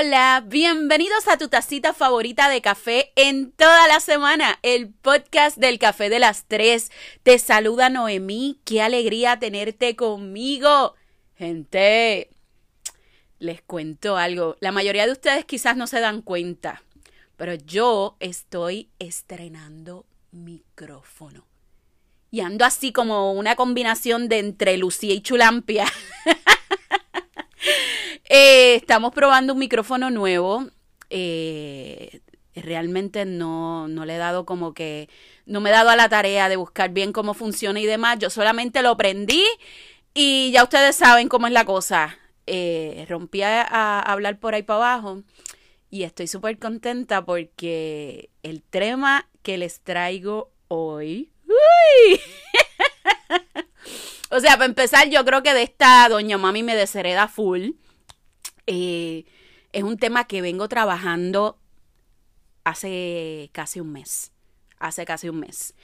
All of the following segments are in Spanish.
Hola, bienvenidos a tu tacita favorita de café en toda la semana, el podcast del café de las tres. Te saluda Noemí, qué alegría tenerte conmigo. Gente, les cuento algo, la mayoría de ustedes quizás no se dan cuenta, pero yo estoy estrenando micrófono. Y ando así como una combinación de entre Lucía y Chulampia. Eh, estamos probando un micrófono nuevo. Eh, realmente no, no le he dado como que, no me he dado a la tarea de buscar bien cómo funciona y demás. Yo solamente lo prendí y ya ustedes saben cómo es la cosa. Eh, rompí a, hablar por ahí para abajo y estoy súper contenta porque el tema que les traigo hoy... ¡Uy! o sea, para empezar, yo creo que de esta doña mami me deshereda full. Eh, es un tema que vengo trabajando hace casi un mes. Hace casi un mes.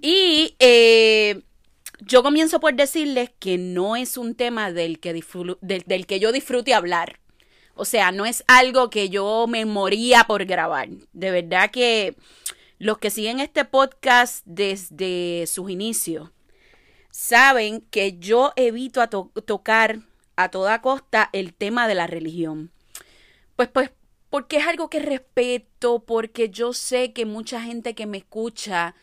Y eh, yo comienzo por decirles que no es un tema del que, del, que yo disfrute hablar. O sea, no es algo que yo me moría por grabar. De verdad que los que siguen este podcast desde sus inicios saben que yo evito a tocar a toda costa el tema de la religión. Pues, pues, porque es algo que respeto, porque yo sé que mucha gente que me escucha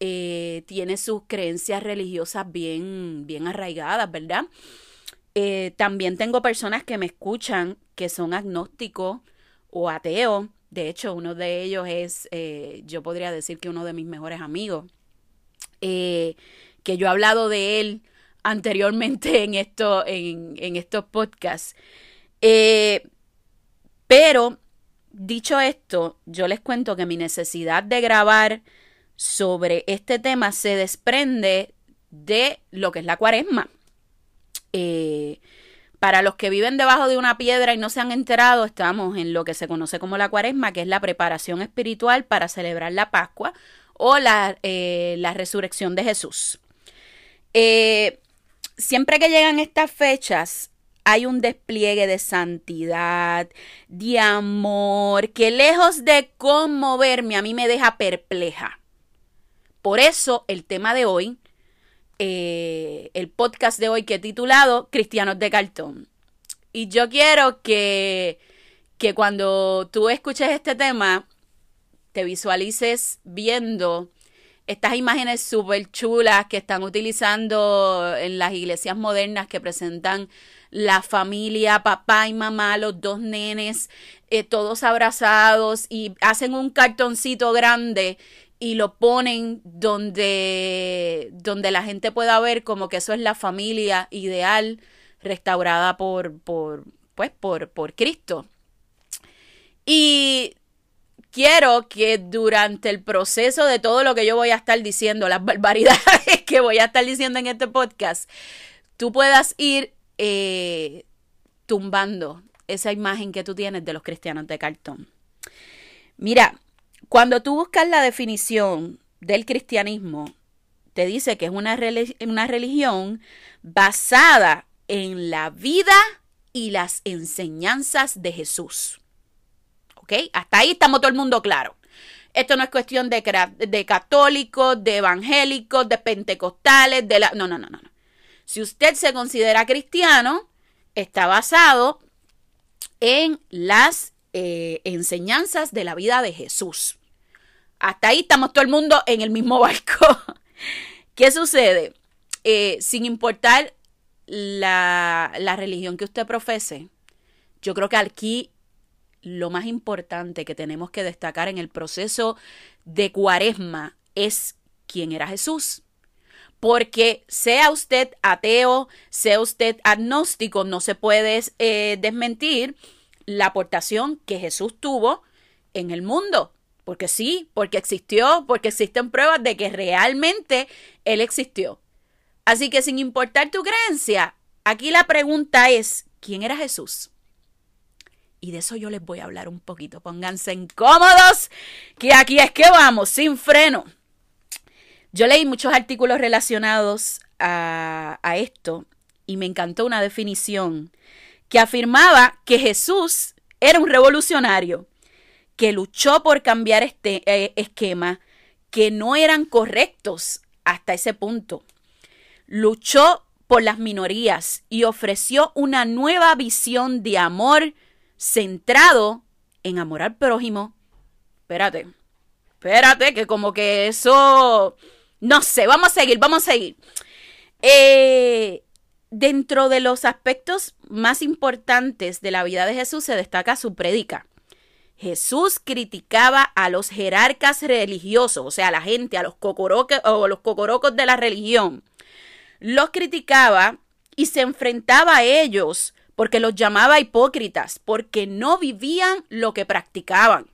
eh, tiene sus creencias religiosas bien, bien arraigadas, ¿verdad? Eh, también tengo personas que me escuchan que son agnósticos o ateos. De hecho, uno de ellos es, eh, yo podría decir que uno de mis mejores amigos, que yo he hablado de él anteriormente en, esto, en, estos podcasts. Eh, pero, dicho esto, yo les cuento que mi necesidad de grabar sobre este tema se desprende de lo que es la cuaresma. Eh, para los que viven debajo de una piedra y no se han enterado, estamos en lo que se conoce como la cuaresma, que es la preparación espiritual para celebrar la Pascua o la, eh, la resurrección de Jesús. Siempre que llegan estas fechas, hay un despliegue de santidad, de amor, que lejos de conmoverme, a mí me deja perpleja. Por eso el tema de hoy, eh, el podcast de hoy que he titulado Cristianos de Cartón. Y yo quiero que, que cuando tú escuches este tema, te visualices viendo estas imágenes súper chulas que están utilizando en las iglesias modernas que presentan la familia, papá y mamá, los dos nenes, eh, todos abrazados y hacen un cartoncito grande y lo ponen donde, donde la gente pueda ver como que eso es la familia ideal restaurada por, por, pues, por, por Cristo. Y quiero que durante el proceso de todo lo que yo voy a estar diciendo, las barbaridades que voy a estar diciendo en este podcast, tú puedas ir eh, tumbando esa imagen que tú tienes de los cristianos de cartón. Mira, cuando tú buscas la definición del cristianismo, te dice que es una, una religión basada en la vida y las enseñanzas de Jesús. Hasta ahí estamos todo el mundo claro. Esto no es cuestión de, católicos, de evangélicos, de pentecostales, de la... No, no, no, no. Si usted se considera cristiano, está basado en las eh, enseñanzas de la vida de Jesús. Hasta ahí estamos todo el mundo en el mismo barco. ¿Qué sucede? Eh, sin importar la religión que usted profese, yo creo que aquí lo más importante que tenemos que destacar en el proceso de cuaresma es quién era Jesús. Porque sea usted ateo, sea usted agnóstico, no se puede eh, desmentir la aportación que Jesús tuvo en el mundo. Porque sí, porque existió, porque existen pruebas de que realmente Él existió. Así que sin importar tu creencia, aquí la pregunta es, ¿quién era Jesús? Y de eso yo les voy a hablar un poquito. Pónganse incómodos, que aquí es que vamos, sin freno. Yo leí muchos artículos relacionados a, esto y me encantó una definición que afirmaba que Jesús Era un revolucionario que luchó por cambiar este eh, esquema que no eran correctos hasta ese punto. Luchó por las minorías y ofreció una nueva visión de amor centrado en amor al prójimo. Espérate, espérate, que como que eso... No sé, vamos a seguir, vamos a seguir. Eh, dentro de los aspectos más importantes de la vida de Jesús se destaca su prédica. Jesús criticaba a los jerarcas religiosos, o sea, a la gente, a los cocorocos o los cocorocos de la religión. Los criticaba y se enfrentaba a ellos porque los llamaba hipócritas, porque no vivían lo que practicaban.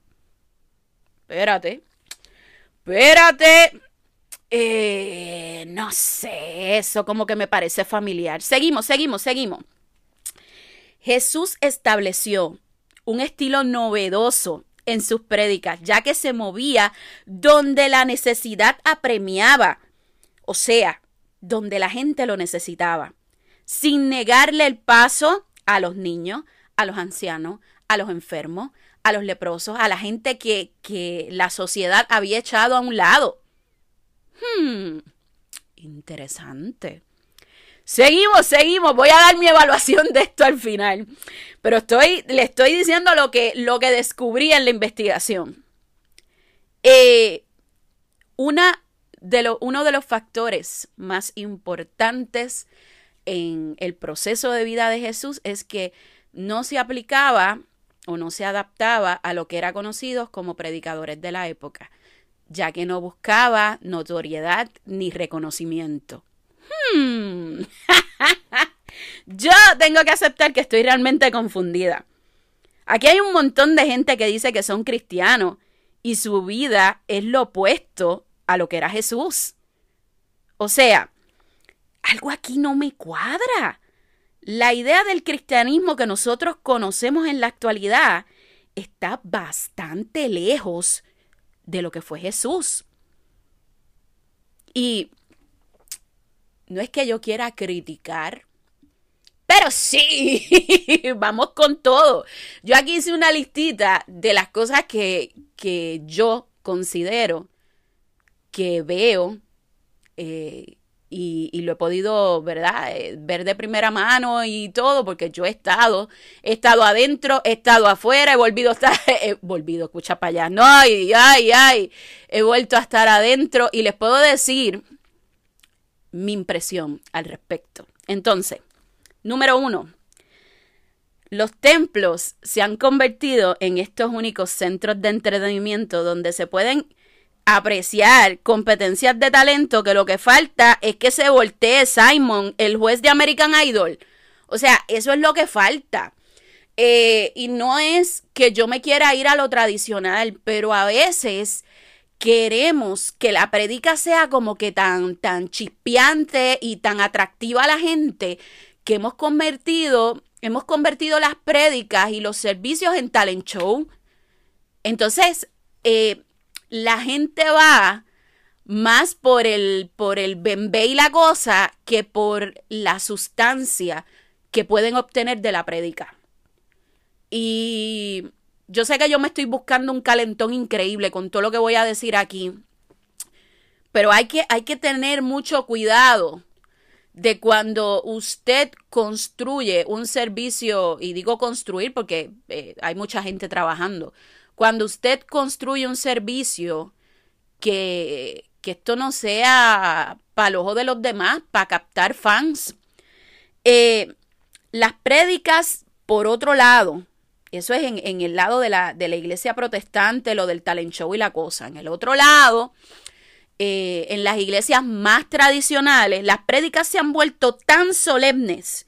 Espérate, espérate. Eh, no sé, eso como que me parece familiar. Seguimos, seguimos, seguimos. Jesús estableció un estilo novedoso en sus prédicas, ya que se movía donde la necesidad apremiaba, o sea, donde la gente lo necesitaba, sin negarle el paso a los niños, a los ancianos, a los enfermos, a los leprosos, a la gente que, que la sociedad había echado a un lado. Hmm, interesante. Seguimos, seguimos. Voy a dar mi evaluación de esto al final. Pero estoy, le estoy diciendo lo que, lo que descubrí en la investigación. Eh, una de uno de los factores más importantes en el proceso de vida de Jesús es que no se aplicaba o no se adaptaba a lo que era conocidos como predicadores de la época, ya que no buscaba notoriedad ni reconocimiento. Hmm. Yo tengo que aceptar que estoy realmente confundida. Aquí hay un montón de gente que dice que son cristianos y su vida es lo opuesto a lo que era Jesús. O sea, algo aquí no me cuadra. La idea del cristianismo que nosotros conocemos en la actualidad está bastante lejos de lo que fue Jesús. Y no es que yo quiera criticar, pero sí, vamos con todo. Yo aquí hice una listita de las cosas que, que yo considero que veo eh, y, lo he podido, ¿verdad? Eh, ver de primera mano y todo, porque yo he estado, he estado adentro, he estado afuera, he volvido a estar, he volvido, escucha para allá, no, ay, ay, ay, he vuelto a estar adentro y les puedo decir mi impresión al respecto. Entonces, número uno, los templos se han convertido en estos únicos centros de entretenimiento donde se pueden apreciar competencias de talento que lo que falta es que se voltee Simon, el juez de American Idol. O sea, eso es lo que falta. Eh, y no es que yo me quiera ir a lo tradicional, pero a veces queremos que la predica sea como que tan, tan chispeante y tan atractiva a la gente que hemos convertido, hemos convertido las prédicas y los servicios en talent show. Entonces, eh, la gente va más por el, por el bembé y la cosa que por la sustancia que pueden obtener de la prédica. Y yo sé que yo me estoy buscando un calentón increíble con todo lo que voy a decir aquí, pero hay que, hay que tener mucho cuidado de cuando usted construye un servicio, y digo construir porque eh, hay mucha gente trabajando, cuando usted construye un servicio que, que esto no sea para el ojo de los demás, para captar fans. Eh, las prédicas, por otro lado, eso es en, el lado de la, de la, iglesia protestante, lo del talent show y la cosa. En el otro lado, eh, en las iglesias más tradicionales, las prédicas se han vuelto tan solemnes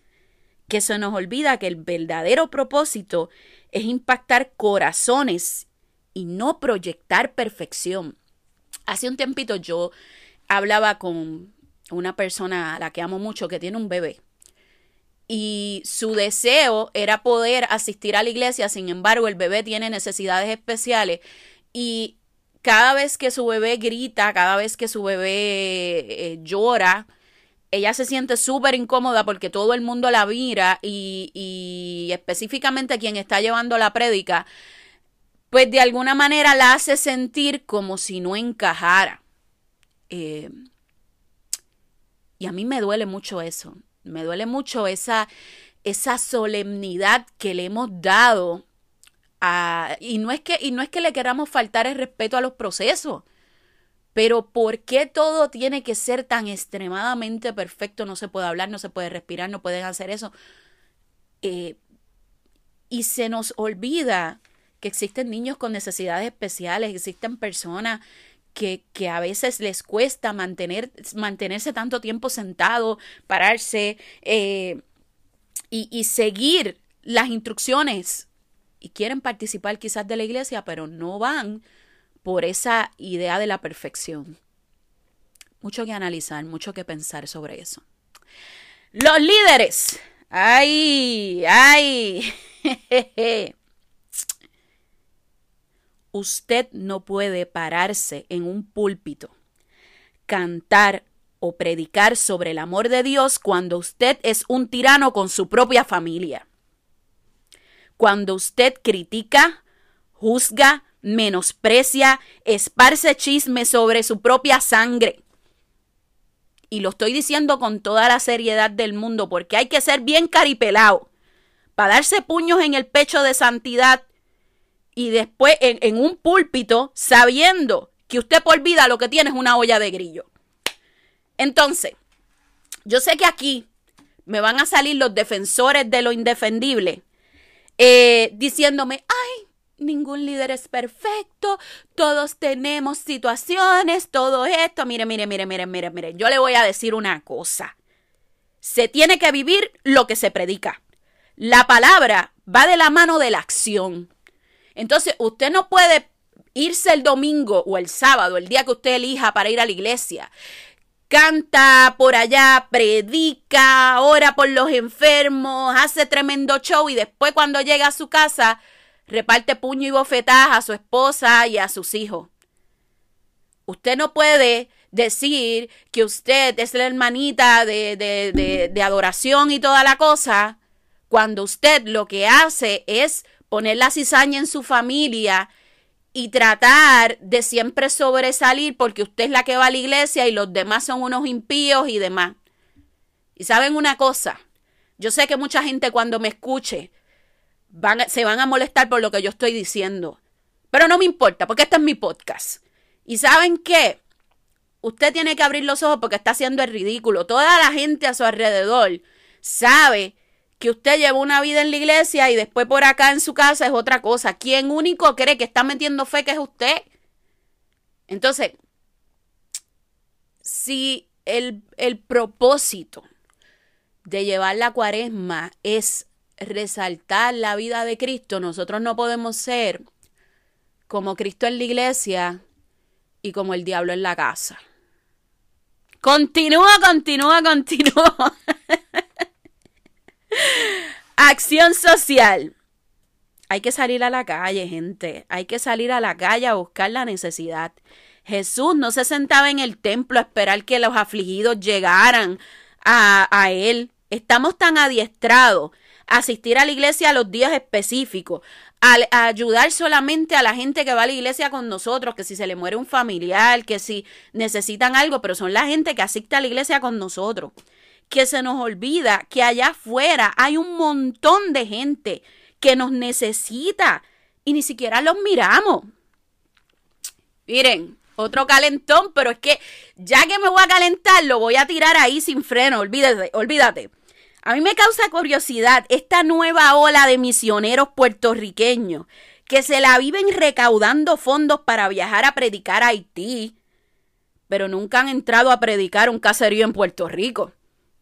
que se nos olvida que el verdadero propósito es impactar corazones y no proyectar perfección. Hace un tiempito yo hablaba con una persona a la que amo mucho que tiene un bebé y su deseo era poder asistir a la iglesia, sin embargo el bebé tiene necesidades especiales y cada vez que su bebé grita, cada vez que su bebé eh, llora, ella se siente súper incómoda porque todo el mundo la mira y, y específicamente quien está llevando la prédica, pues de alguna manera la hace sentir como si no encajara. Eh, y a mí me duele mucho eso, me duele mucho esa, esa solemnidad que le hemos dado a, y no es que y no es que le queramos faltar el respeto a los procesos, pero ¿por qué todo tiene que ser tan extremadamente perfecto? No se puede hablar, no se puede respirar, no pueden hacer eso. Eh, y se nos olvida que existen niños con necesidades especiales, existen personas que, que, a veces les cuesta mantener, mantenerse tanto tiempo sentado, pararse eh, y, y seguir las instrucciones. Y quieren participar quizás de la iglesia, pero no van por esa idea de la perfección. Mucho que analizar, mucho que pensar sobre eso. Los líderes. Ay, ay. Usted no puede pararse en un púlpito, cantar o predicar sobre el amor de Dios cuando usted es un tirano con su propia familia. Cuando usted critica, juzga, menosprecia, esparce chisme sobre su propia sangre. Y lo estoy diciendo con toda la seriedad del mundo, porque hay que ser bien caripelado para darse puños en el pecho de santidad y después en, un púlpito sabiendo que usted por vida lo que tiene es una olla de grillo. Entonces, yo sé que aquí me van a salir los defensores de lo indefendible eh, diciéndome, ay, ningún líder es perfecto, todos tenemos situaciones, todo esto. Mire, mire, mire, mire, mire, mire, yo le voy a decir una cosa. Se tiene que vivir lo que se predica. La palabra va de la mano de la acción. Entonces, usted no puede irse el domingo o el sábado, el día que usted elija para ir a la iglesia. Canta por allá, predica, ora por los enfermos, hace tremendo show y después cuando llega a su casa reparte puño y bofetadas a su esposa y a sus hijos. Usted no puede decir que usted es la hermanita de, de, de, de, adoración y toda la cosa, cuando usted lo que hace es poner la cizaña en su familia y tratar de siempre sobresalir porque usted es la que va a la iglesia y los demás son unos impíos y demás. Y saben una cosa, yo sé que mucha gente cuando me escuche se van a molestar por lo que yo estoy diciendo. Pero no me importa, porque este es mi podcast. Y saben qué? Usted tiene que abrir los ojos porque está haciendo el ridículo. Toda la gente a su alrededor sabe que usted lleva una vida en la iglesia y después por acá en su casa es otra cosa. ¿Quién único cree que está metiendo fe que es usted? Entonces, si el, el propósito de llevar la cuaresma es resaltar la vida de Cristo, nosotros no podemos ser como Cristo en la iglesia y como el diablo en la casa. Continúa, continúa, continúa. Acción social. Hay que salir a la calle, gente. Hay que salir a la calle a buscar la necesidad. Jesús no se sentaba en el templo a esperar que los afligidos llegaran a, a él. Estamos tan adiestrados asistir a la iglesia a los días específicos, a, ayudar solamente a la gente que va a la iglesia con nosotros, que si se le muere un familiar, que si necesitan algo, pero son la gente que asiste a la iglesia con nosotros. Que se nos olvida que allá afuera hay un montón de gente que nos necesita y ni siquiera los miramos. Miren, otro calentón, pero es que ya que me voy a calentar, lo voy a tirar ahí sin freno, olvídate, olvídate. A mí me causa curiosidad esta nueva ola de misioneros puertorriqueños que se la viven recaudando fondos para viajar a predicar a Haití, pero nunca han entrado a predicar un caserío en Puerto Rico.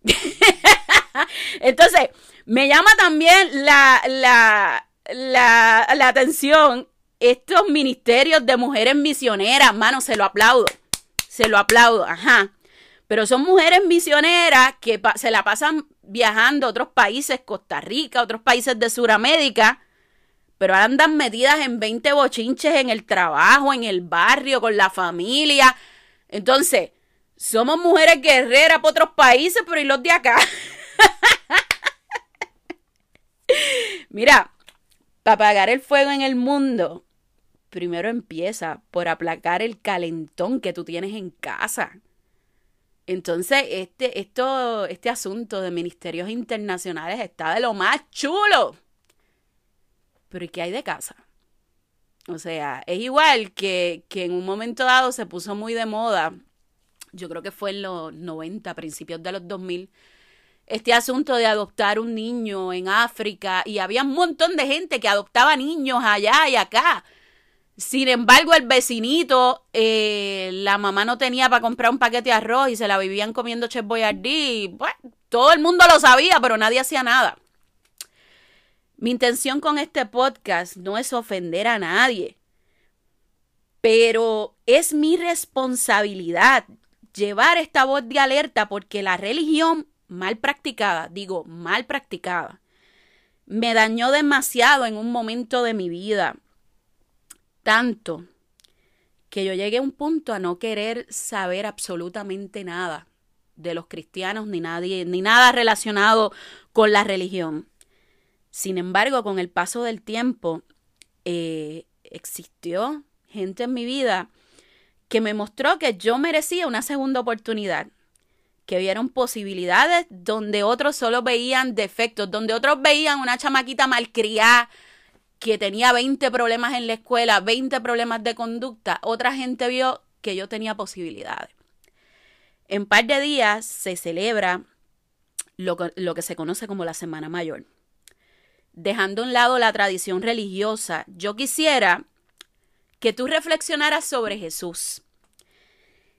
Entonces, me llama también la, la, la, la atención estos ministerios de mujeres misioneras, mano, se lo aplaudo, se lo aplaudo, ajá. Pero son mujeres misioneras que se la pasan viajando a otros países, Costa Rica, otros países de Sudamérica, pero andan metidas en 20 bochinches en el trabajo, en el barrio, con la familia. Entonces, Somos mujeres guerreras para otros países, pero ¿y los de acá? Mira, para apagar el fuego en el mundo, primero empieza por aplacar el calentón que tú tienes en casa. Entonces, este, esto, este asunto de ministerios internacionales está de lo más chulo. Pero ¿y qué hay de casa? O sea, es igual que, que en un momento dado se puso muy de moda, yo creo que fue en los 90, principios de los 2000, este asunto de adoptar un niño en África y había un montón de gente que adoptaba niños allá y acá. Sin embargo, el vecinito, eh, la mamá no tenía para comprar un paquete de arroz y se la vivían comiendo Chef Boyardee. Bueno, todo el mundo lo sabía, pero nadie hacía nada. Mi intención con este podcast no es ofender a nadie, pero es mi responsabilidad llevar esta voz de alerta porque la religión mal practicada, digo mal practicada, me dañó demasiado en un momento de mi vida. Tanto que yo llegué a un punto a no querer saber absolutamente nada de los cristianos ni nadie, ni nada relacionado con la religión. Sin embargo, con el paso del tiempo, eh, existió gente en mi vida que me mostró que yo merecía una segunda oportunidad, que vieron posibilidades donde otros solo veían defectos, donde otros veían una chamaquita malcriada que tenía 20 problemas en la escuela, 20 problemas de conducta, otra gente vio que yo tenía posibilidades. En par de días se celebra lo que se conoce como la Semana Mayor dejando a un lado la tradición religiosa, yo quisiera que tú reflexionaras sobre Jesús.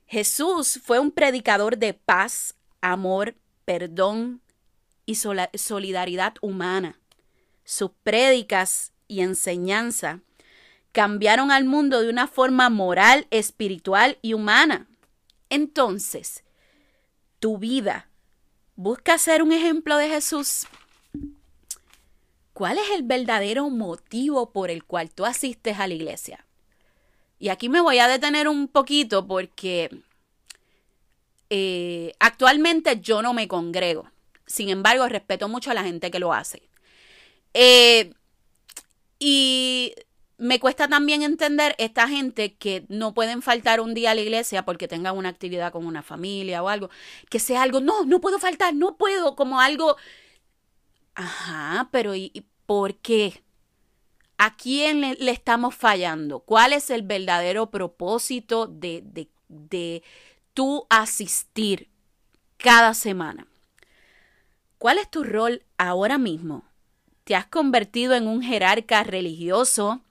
Jesús fue un predicador de paz, amor, perdón y solidaridad humana. Sus prédicas y enseñanza cambiaron al mundo de una forma moral, espiritual y humana. Entonces, tu vida busca ser un ejemplo de Jesús. ¿cuál es el verdadero motivo por el cual tú asistes a la iglesia? Y aquí me voy a detener un poquito porque eh, actualmente yo no me congrego. Sin embargo, respeto mucho a la gente que lo hace. Eh, y me cuesta también entender esta gente que no pueden faltar un día a la iglesia porque tengan una actividad con una familia o algo, que sea algo, no, no puedo faltar, no puedo, como algo Ajá, pero ¿y, por qué? ¿A quién le, estamos fallando? ¿Cuál es el verdadero propósito de, de, de tú asistir cada semana? ¿Cuál es tu rol ahora mismo? ¿Te has convertido en un jerarca religioso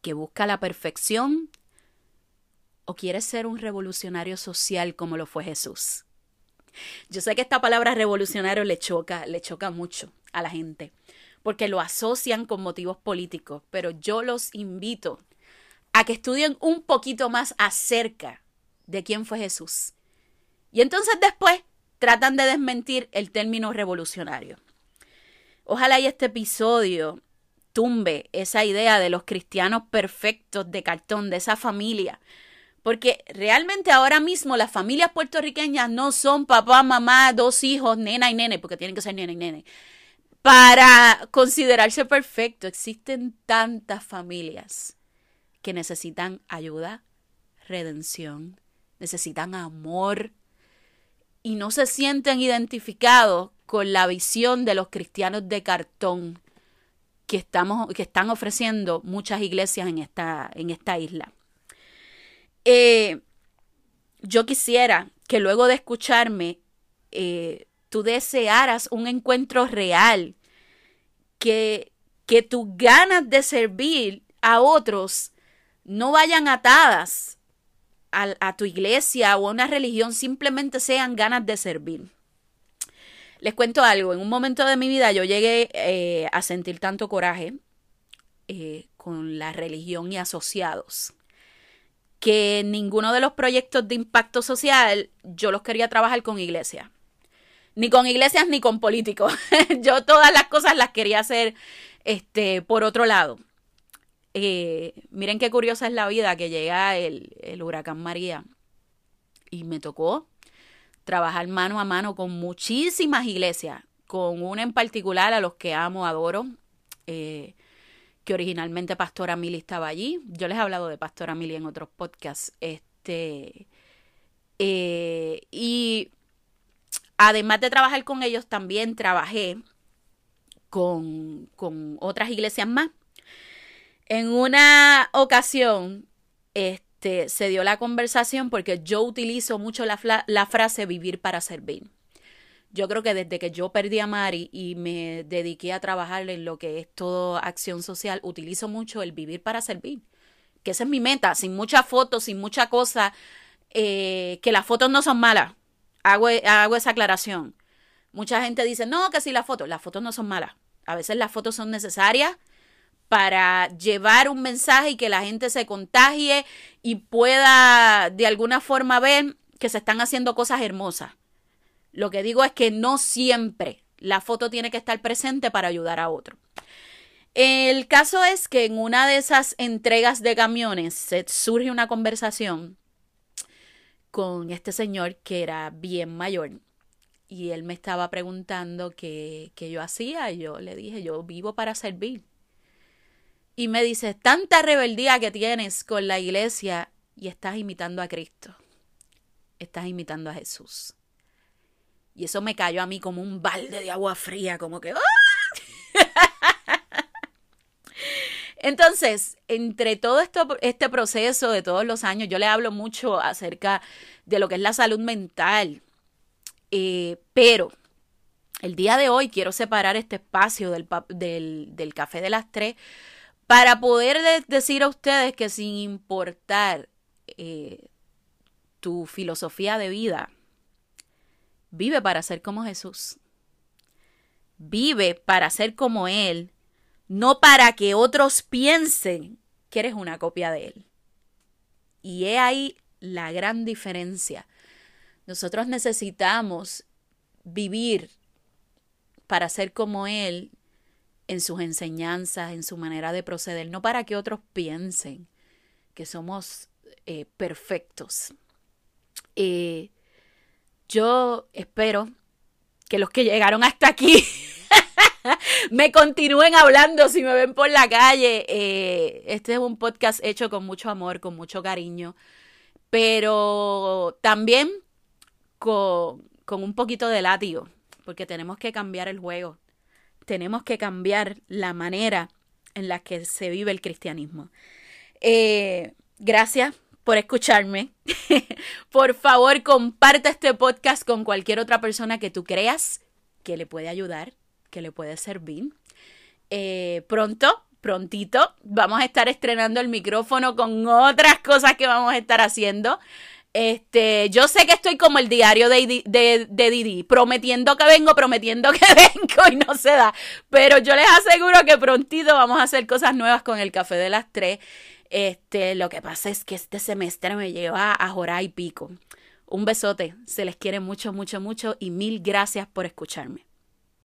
que busca la perfección? ¿O quieres ser un revolucionario social como lo fue Jesús? Yo sé que esta palabra revolucionario le choca, le choca mucho a la gente, porque lo asocian con motivos políticos, pero yo los invito a que estudien un poquito más acerca de quién fue Jesús. Y entonces después tratan de desmentir el término revolucionario. Ojalá y este episodio tumbe esa idea de los cristianos perfectos de cartón, de esa familia porque realmente ahora mismo las familias puertorriqueñas no son papá, mamá, dos hijos, nena y nene, porque tienen que ser nena y nene. Para considerarse perfecto, existen tantas familias que necesitan ayuda, redención, necesitan amor y no se sienten identificados con la visión de los cristianos de cartón que, estamos, que están ofreciendo muchas iglesias en esta, en esta isla. Eh, yo quisiera que luego de escucharme, eh, tú desearas un encuentro real, que, que tus ganas de servir a otros no vayan atadas a, tu iglesia o a una religión, simplemente sean ganas de servir. Les cuento algo, en un momento de mi vida yo llegué eh, a sentir tanto coraje con la religión y asociados que ninguno de los proyectos de impacto social yo los quería trabajar con iglesias. Ni con iglesias ni con políticos. yo todas las cosas las quería hacer este, por otro lado. Eh, miren qué curiosa es la vida que llega el, el huracán María y me tocó trabajar mano a mano con muchísimas iglesias, con una en particular a los que amo, adoro, eh, que originalmente Pastora Mili estaba allí. Yo les he hablado de Pastora Mili en otros podcasts. Este, eh, y además de trabajar con ellos, también trabajé con, con otras iglesias más. En una ocasión, este, se dio la conversación porque yo utilizo mucho la, frase vivir para servir. Yo creo que desde que yo perdí a Mari y me dediqué a trabajar en lo que es todo acción social, utilizo mucho el vivir para servir. Que esa es mi meta, sin muchas fotos, sin mucha cosa, eh, que las fotos no son malas. Hago, hago esa aclaración. Mucha gente dice, no, que si las fotos, las fotos no son malas. A veces las fotos son necesarias para llevar un mensaje y que la gente se contagie y pueda de alguna forma ver que se están haciendo cosas hermosas. Lo que digo es que no siempre la foto tiene que estar presente para ayudar a otro. El caso es que en una de esas entregas de camiones surge una conversación con este señor que era bien mayor y él me estaba preguntando qué, qué yo hacía y yo le dije, yo vivo para servir. Y me dice, tanta rebeldía que tienes con la iglesia y estás imitando a Cristo, estás imitando a Jesús. Y eso me cayó a mí como un balde de agua fría, como que... ¡ah! Entonces, entre todo esto, este proceso de todos los años, yo le hablo mucho acerca de lo que es la salud mental. Eh, pero el día de hoy quiero separar este espacio del, del, café de las tres para poder decir a ustedes que sin importar eh, tu filosofía de vida, Vive para ser como Jesús. Vive para ser como Él, no para que otros piensen que eres una copia de Él. Y he ahí la gran diferencia. Nosotros necesitamos vivir para ser como Él en sus enseñanzas, en su manera de proceder, no para que otros piensen que somos eh, perfectos. Eh, yo espero que los que llegaron hasta aquí me continúen hablando si me ven por la calle. Eh, este es un podcast hecho con mucho amor, con mucho cariño, pero también con, con un poquito de látigo, porque tenemos que cambiar el juego, tenemos que cambiar la manera en la que se vive el cristianismo. Eh, gracias por escucharme. por favor, comparte este podcast con cualquier otra persona que tú creas que le puede ayudar, que le puede servir. Eh, pronto, prontito, vamos a estar estrenando el micrófono con otras cosas que vamos a estar haciendo. Este, yo sé que estoy como el diario de, Didi, prometiendo que vengo, prometiendo que vengo y no se da. Pero yo les aseguro que prontito vamos a hacer cosas nuevas con el café de las tres. Este, lo que pasa es que este semestre me lleva a jorar y pico. Un besote, se les quiere mucho, mucho, mucho y mil gracias por escucharme.